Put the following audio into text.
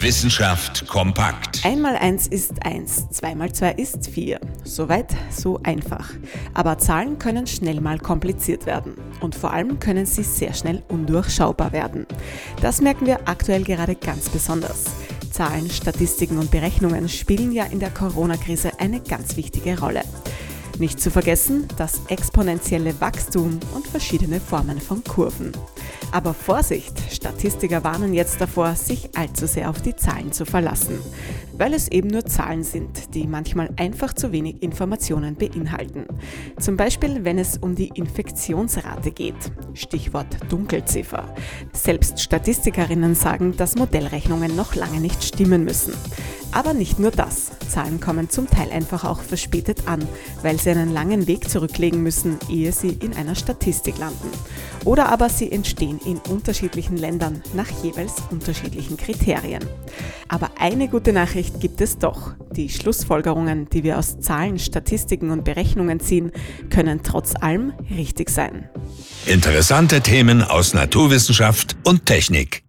Wissenschaft kompakt. Einmal eins ist eins, zweimal zwei ist vier. Soweit, so einfach. Aber Zahlen können schnell mal kompliziert werden. Und vor allem können sie sehr schnell undurchschaubar werden. Das merken wir aktuell gerade ganz besonders. Zahlen, Statistiken und Berechnungen spielen ja in der Corona-Krise eine ganz wichtige Rolle. Nicht zu vergessen das exponentielle Wachstum und verschiedene Formen von Kurven. Aber Vorsicht, Statistiker warnen jetzt davor, sich allzu sehr auf die Zahlen zu verlassen, weil es eben nur Zahlen sind, die manchmal einfach zu wenig Informationen beinhalten. Zum Beispiel, wenn es um die Infektionsrate geht. Stichwort Dunkelziffer. Selbst Statistikerinnen sagen, dass Modellrechnungen noch lange nicht stimmen müssen. Aber nicht nur das. Zahlen kommen zum Teil einfach auch verspätet an, weil sie einen langen Weg zurücklegen müssen, ehe sie in einer Statistik landen. Oder aber sie entstehen in unterschiedlichen Ländern nach jeweils unterschiedlichen Kriterien. Aber eine gute Nachricht gibt es doch. Die Schlussfolgerungen, die wir aus Zahlen, Statistiken und Berechnungen ziehen, können trotz allem richtig sein. Interessante Themen aus Naturwissenschaft und Technik.